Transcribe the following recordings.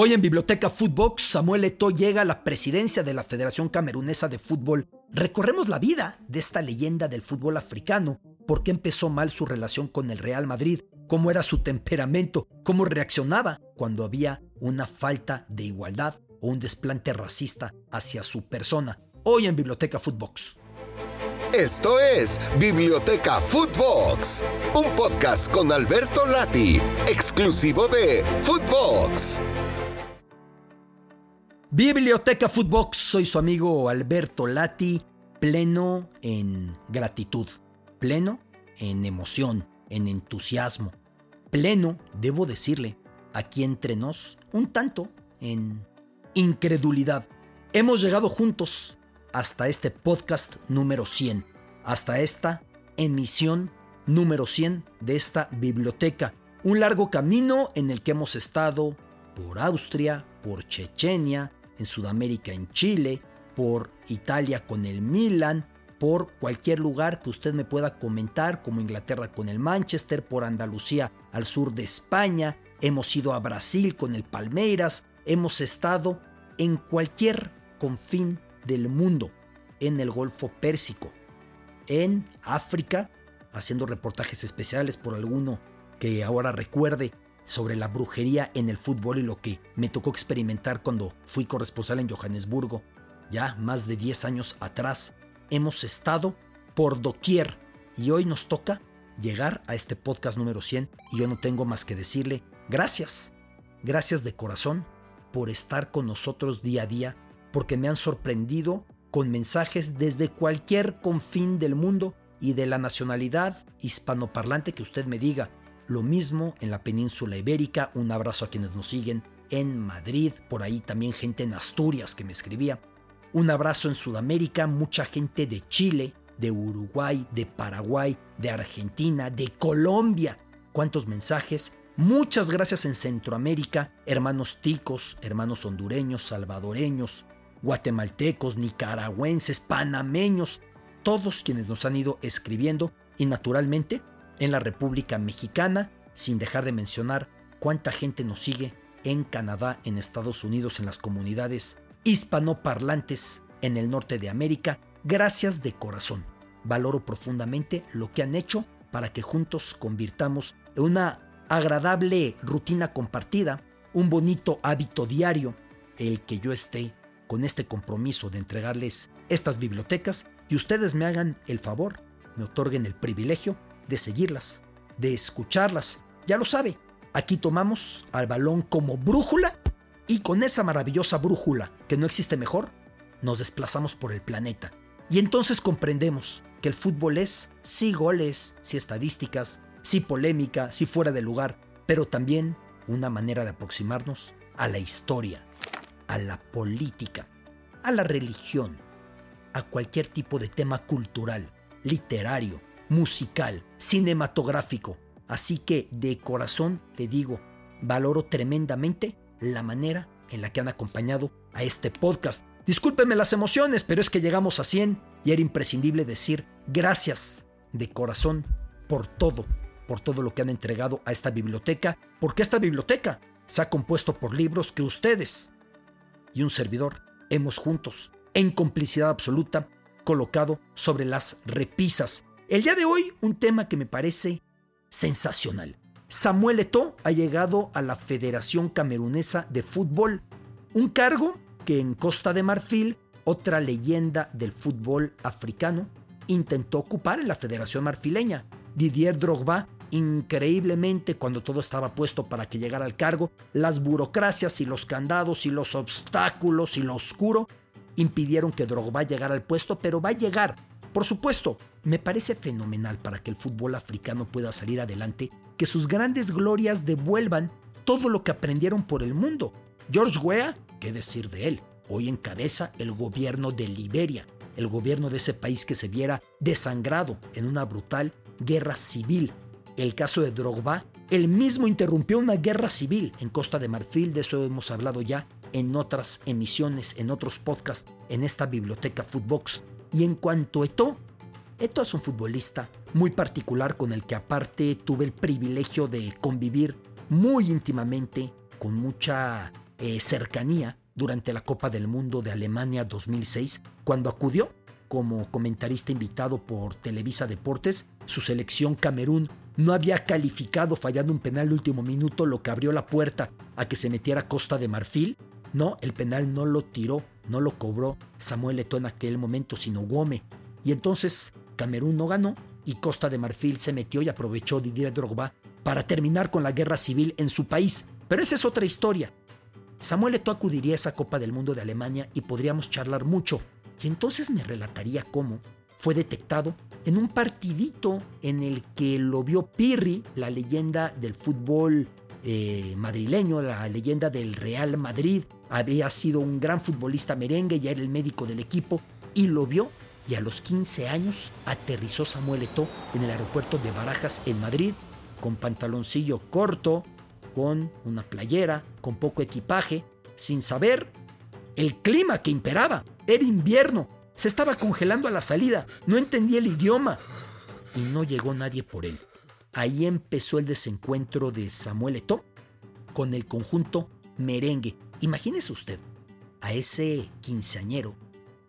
Hoy en Biblioteca Footbox, Samuel Eto'o llega a la presidencia de la Federación Camerunesa de Fútbol. Recorremos la vida de esta leyenda del fútbol africano, por qué empezó mal su relación con el Real Madrid, cómo era su temperamento, cómo reaccionaba cuando había una falta de igualdad o un desplante racista hacia su persona. Hoy en Biblioteca Footbox. Esto es Biblioteca Footbox, un podcast con Alberto Lati, exclusivo de Footbox. Biblioteca Footbox, soy su amigo Alberto Lati, pleno en gratitud, pleno en emoción, en entusiasmo, pleno, debo decirle, aquí entre nos, un tanto en incredulidad. Hemos llegado juntos hasta este podcast número 100, hasta esta emisión número 100 de esta biblioteca. Un largo camino en el que hemos estado por Austria, por Chechenia, en Sudamérica en Chile, por Italia con el Milan, por cualquier lugar que usted me pueda comentar, como Inglaterra con el Manchester, por Andalucía al sur de España, hemos ido a Brasil con el Palmeiras, hemos estado en cualquier confín del mundo, en el Golfo Pérsico, en África, haciendo reportajes especiales por alguno que ahora recuerde sobre la brujería en el fútbol y lo que me tocó experimentar cuando fui corresponsal en Johannesburgo, ya más de 10 años atrás. Hemos estado por doquier y hoy nos toca llegar a este podcast número 100 y yo no tengo más que decirle gracias, gracias de corazón por estar con nosotros día a día, porque me han sorprendido con mensajes desde cualquier confín del mundo y de la nacionalidad hispanoparlante que usted me diga. Lo mismo en la península ibérica, un abrazo a quienes nos siguen en Madrid, por ahí también gente en Asturias que me escribía. Un abrazo en Sudamérica, mucha gente de Chile, de Uruguay, de Paraguay, de Argentina, de Colombia. ¿Cuántos mensajes? Muchas gracias en Centroamérica, hermanos ticos, hermanos hondureños, salvadoreños, guatemaltecos, nicaragüenses, panameños, todos quienes nos han ido escribiendo y naturalmente en la República Mexicana, sin dejar de mencionar cuánta gente nos sigue en Canadá, en Estados Unidos, en las comunidades hispanoparlantes en el norte de América. Gracias de corazón. Valoro profundamente lo que han hecho para que juntos convirtamos en una agradable rutina compartida, un bonito hábito diario, el que yo esté con este compromiso de entregarles estas bibliotecas y ustedes me hagan el favor, me otorguen el privilegio de seguirlas, de escucharlas. Ya lo sabe, aquí tomamos al balón como brújula y con esa maravillosa brújula, que no existe mejor, nos desplazamos por el planeta. Y entonces comprendemos que el fútbol es sí goles, sí estadísticas, sí polémica, sí fuera de lugar, pero también una manera de aproximarnos a la historia, a la política, a la religión, a cualquier tipo de tema cultural, literario, musical, cinematográfico. Así que de corazón le digo, valoro tremendamente la manera en la que han acompañado a este podcast. Discúlpenme las emociones, pero es que llegamos a 100 y era imprescindible decir gracias de corazón por todo, por todo lo que han entregado a esta biblioteca, porque esta biblioteca se ha compuesto por libros que ustedes y un servidor hemos juntos, en complicidad absoluta, colocado sobre las repisas el día de hoy, un tema que me parece sensacional. Samuel Eto'o ha llegado a la Federación Camerunesa de Fútbol, un cargo que en Costa de Marfil, otra leyenda del fútbol africano, intentó ocupar en la Federación Marfileña. Didier Drogba, increíblemente, cuando todo estaba puesto para que llegara al cargo, las burocracias y los candados y los obstáculos y lo oscuro impidieron que Drogba llegara al puesto, pero va a llegar por supuesto, me parece fenomenal para que el fútbol africano pueda salir adelante que sus grandes glorias devuelvan todo lo que aprendieron por el mundo. George Weah, ¿qué decir de él? Hoy encabeza el gobierno de Liberia, el gobierno de ese país que se viera desangrado en una brutal guerra civil. El caso de Drogba, él mismo interrumpió una guerra civil en Costa de Marfil, de eso hemos hablado ya en otras emisiones, en otros podcasts, en esta biblioteca Footbox. Y en cuanto a Eto, Eto es un futbolista muy particular con el que aparte tuve el privilegio de convivir muy íntimamente, con mucha eh, cercanía durante la Copa del Mundo de Alemania 2006, cuando acudió como comentarista invitado por Televisa Deportes, su selección Camerún no había calificado fallando un penal último minuto, lo que abrió la puerta a que se metiera Costa de Marfil. No, el penal no lo tiró, no lo cobró Samuel Eto'o en aquel momento, sino Gómez. Y entonces Camerún no ganó y Costa de Marfil se metió y aprovechó Didier Drogba para terminar con la guerra civil en su país. Pero esa es otra historia. Samuel Eto'o acudiría a esa Copa del Mundo de Alemania y podríamos charlar mucho. Y entonces me relataría cómo fue detectado en un partidito en el que lo vio Pirri, la leyenda del fútbol eh, madrileño, la leyenda del Real Madrid, había sido un gran futbolista merengue, ya era el médico del equipo, y lo vio y a los 15 años aterrizó Samuel Eto'o en el aeropuerto de Barajas en Madrid, con pantaloncillo corto, con una playera, con poco equipaje, sin saber el clima que imperaba. Era invierno, se estaba congelando a la salida, no entendía el idioma y no llegó nadie por él. Ahí empezó el desencuentro de Samuel Eto'o con el conjunto merengue. Imagínese usted a ese quinceañero,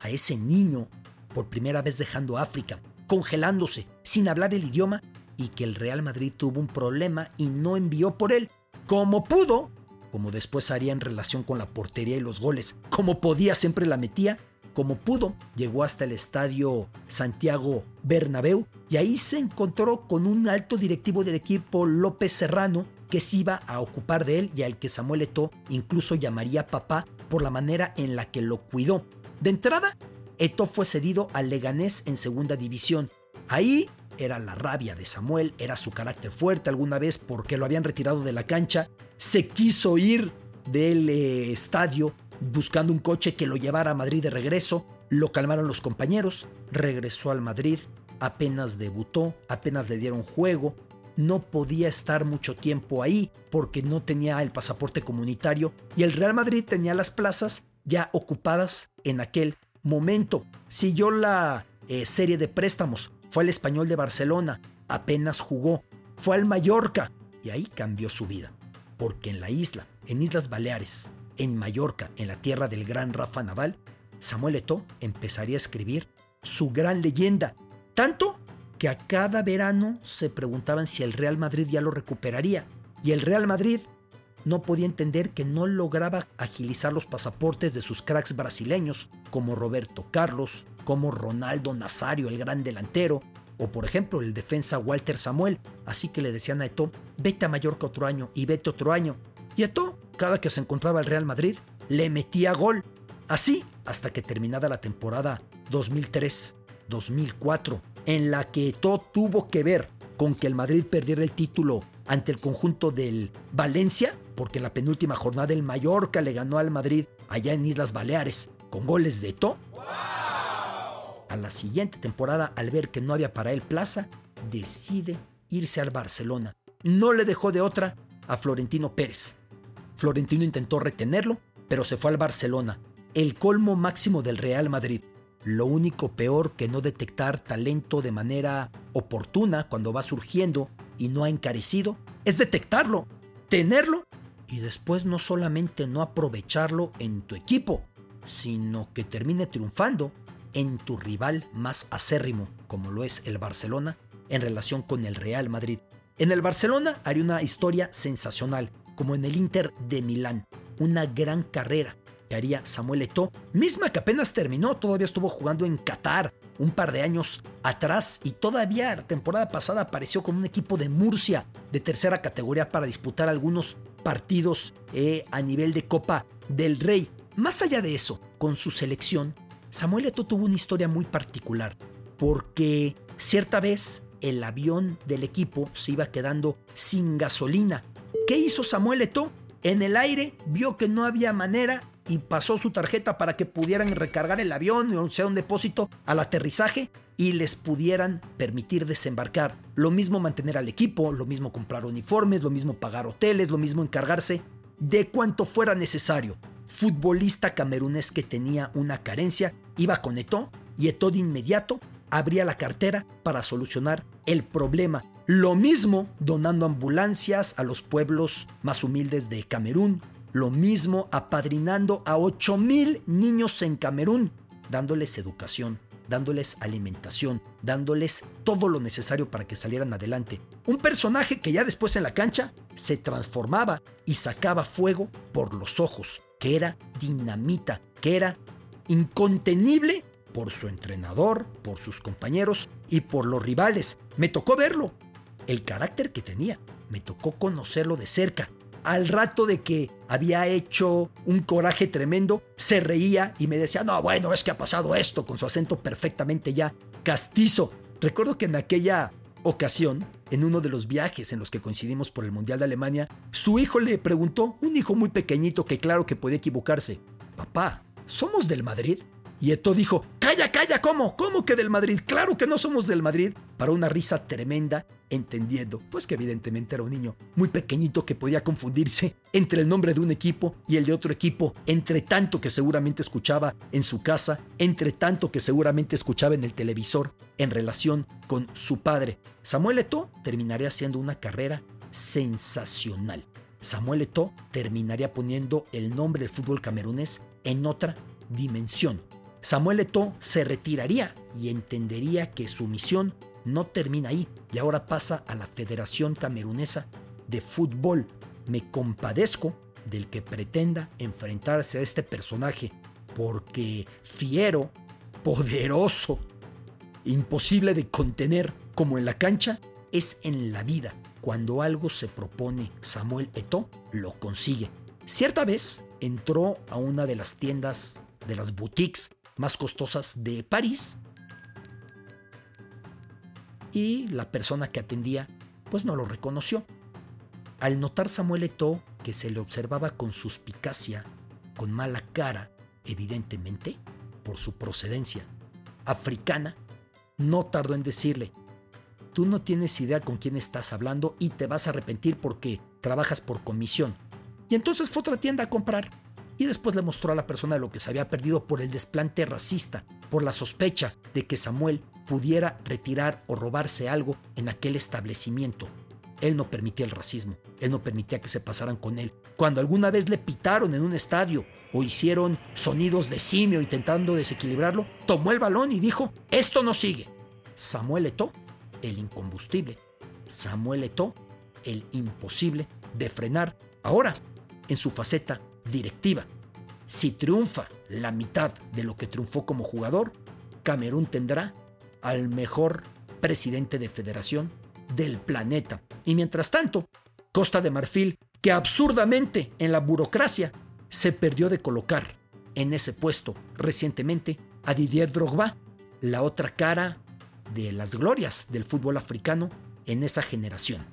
a ese niño por primera vez dejando África, congelándose, sin hablar el idioma y que el Real Madrid tuvo un problema y no envió por él, como pudo, como después haría en relación con la portería y los goles, como podía siempre la metía como pudo, llegó hasta el estadio Santiago Bernabéu y ahí se encontró con un alto directivo del equipo López Serrano que se iba a ocupar de él y al que Samuel Eto'o incluso llamaría papá por la manera en la que lo cuidó. De entrada, Eto'o fue cedido al Leganés en segunda división. Ahí era la rabia de Samuel, era su carácter fuerte alguna vez porque lo habían retirado de la cancha, se quiso ir del eh, estadio buscando un coche que lo llevara a Madrid de regreso. Lo calmaron los compañeros, regresó al Madrid, apenas debutó, apenas le dieron juego, no podía estar mucho tiempo ahí porque no tenía el pasaporte comunitario y el Real Madrid tenía las plazas ya ocupadas en aquel momento. Siguió la eh, serie de préstamos, fue al español de Barcelona, apenas jugó, fue al Mallorca. Y ahí cambió su vida, porque en la isla, en Islas Baleares, en Mallorca, en la tierra del gran Rafa Nadal, Samuel Eto'o empezaría a escribir su gran leyenda, tanto que a cada verano se preguntaban si el Real Madrid ya lo recuperaría, y el Real Madrid no podía entender que no lograba agilizar los pasaportes de sus cracks brasileños, como Roberto Carlos, como Ronaldo Nazario, el gran delantero, o por ejemplo el defensa Walter Samuel, así que le decían a Eto'o, vete a Mallorca otro año y vete otro año, y Eto'o cada que se encontraba el Real Madrid, le metía gol. Así hasta que terminada la temporada 2003-2004, en la que todo tuvo que ver con que el Madrid perdiera el título ante el conjunto del Valencia, porque en la penúltima jornada el Mallorca le ganó al Madrid allá en Islas Baleares con goles de To. A la siguiente temporada, al ver que no había para él plaza, decide irse al Barcelona. No le dejó de otra a Florentino Pérez. Florentino intentó retenerlo, pero se fue al Barcelona, el colmo máximo del Real Madrid. Lo único peor que no detectar talento de manera oportuna cuando va surgiendo y no ha encarecido es detectarlo, tenerlo y después no solamente no aprovecharlo en tu equipo, sino que termine triunfando en tu rival más acérrimo, como lo es el Barcelona, en relación con el Real Madrid. En el Barcelona haría una historia sensacional, como en el Inter de Milán. Una gran carrera que haría Samuel Eto'o, misma que apenas terminó, todavía estuvo jugando en Qatar un par de años atrás y todavía la temporada pasada apareció con un equipo de Murcia de tercera categoría para disputar algunos partidos eh, a nivel de Copa del Rey. Más allá de eso, con su selección, Samuel Eto'o tuvo una historia muy particular, porque cierta vez el avión del equipo se iba quedando sin gasolina ¿Qué hizo Samuel Eto'o? En el aire vio que no había manera y pasó su tarjeta para que pudieran recargar el avión, o sea, un depósito al aterrizaje y les pudieran permitir desembarcar. Lo mismo mantener al equipo, lo mismo comprar uniformes, lo mismo pagar hoteles, lo mismo encargarse de cuanto fuera necesario. Futbolista camerunés que tenía una carencia, iba con Eto'o y Eto'o de inmediato abría la cartera para solucionar el problema lo mismo donando ambulancias a los pueblos más humildes de Camerún, lo mismo apadrinando a 8 mil niños en Camerún, dándoles educación, dándoles alimentación, dándoles todo lo necesario para que salieran adelante. Un personaje que ya después en la cancha se transformaba y sacaba fuego por los ojos, que era dinamita, que era incontenible por su entrenador, por sus compañeros y por los rivales. Me tocó verlo, el carácter que tenía, me tocó conocerlo de cerca. Al rato de que había hecho un coraje tremendo, se reía y me decía, no, bueno, es que ha pasado esto, con su acento perfectamente ya castizo. Recuerdo que en aquella ocasión, en uno de los viajes en los que coincidimos por el Mundial de Alemania, su hijo le preguntó, un hijo muy pequeñito que claro que podía equivocarse, papá, ¿somos del Madrid? Y Eto dijo, calla, calla, ¿cómo? ¿Cómo que del Madrid? Claro que no somos del Madrid. Para una risa tremenda, entendiendo, pues que evidentemente era un niño muy pequeñito que podía confundirse entre el nombre de un equipo y el de otro equipo, entre tanto que seguramente escuchaba en su casa, entre tanto que seguramente escuchaba en el televisor en relación con su padre. Samuel Eto terminaría haciendo una carrera sensacional. Samuel Eto terminaría poniendo el nombre del fútbol camerunés en otra dimensión. Samuel Eto'o se retiraría y entendería que su misión no termina ahí y ahora pasa a la Federación Camerunesa de Fútbol. Me compadezco del que pretenda enfrentarse a este personaje porque fiero, poderoso, imposible de contener como en la cancha, es en la vida. Cuando algo se propone Samuel Eto'o, lo consigue. Cierta vez entró a una de las tiendas de las boutiques más costosas de París. Y la persona que atendía pues no lo reconoció. Al notar Samuel Eto'o que se le observaba con suspicacia, con mala cara, evidentemente, por su procedencia africana, no tardó en decirle, tú no tienes idea con quién estás hablando y te vas a arrepentir porque trabajas por comisión. Y entonces fue a otra tienda a comprar y después le mostró a la persona lo que se había perdido por el desplante racista, por la sospecha de que Samuel pudiera retirar o robarse algo en aquel establecimiento. Él no permitía el racismo, él no permitía que se pasaran con él. Cuando alguna vez le pitaron en un estadio o hicieron sonidos de simio intentando desequilibrarlo, tomó el balón y dijo, esto no sigue. Samuel Eto, el incombustible. Samuel Eto, el imposible de frenar. Ahora, en su faceta directiva. Si triunfa la mitad de lo que triunfó como jugador, Camerún tendrá al mejor presidente de federación del planeta. Y mientras tanto, Costa de Marfil, que absurdamente en la burocracia se perdió de colocar en ese puesto recientemente a Didier Drogba, la otra cara de las glorias del fútbol africano en esa generación.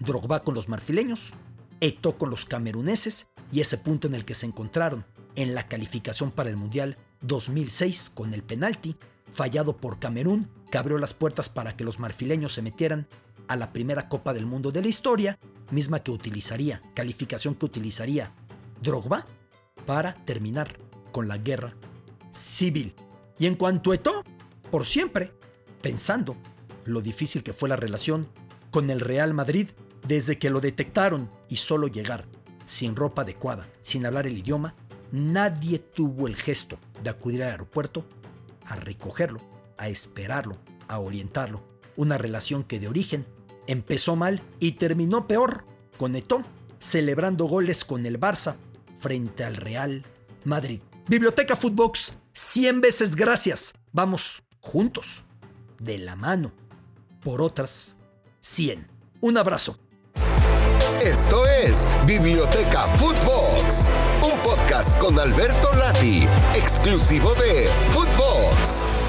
Drogba con los marfileños, Eto con los cameruneses y ese punto en el que se encontraron en la calificación para el Mundial 2006 con el penalti fallado por Camerún que abrió las puertas para que los marfileños se metieran a la primera Copa del Mundo de la historia, misma que utilizaría, calificación que utilizaría Drogba para terminar con la guerra civil. Y en cuanto a Eto, por siempre, pensando lo difícil que fue la relación con el Real Madrid desde que lo detectaron y solo llegar sin ropa adecuada, sin hablar el idioma, nadie tuvo el gesto de acudir al aeropuerto a recogerlo, a esperarlo, a orientarlo. Una relación que de origen empezó mal y terminó peor, con Eto'o celebrando goles con el Barça frente al Real Madrid. Biblioteca Footbox, 100 veces gracias. Vamos juntos, de la mano, por otras 100. Un abrazo. Esto es Biblioteca Footbox, un podcast con Alberto Lati, exclusivo de Footbox.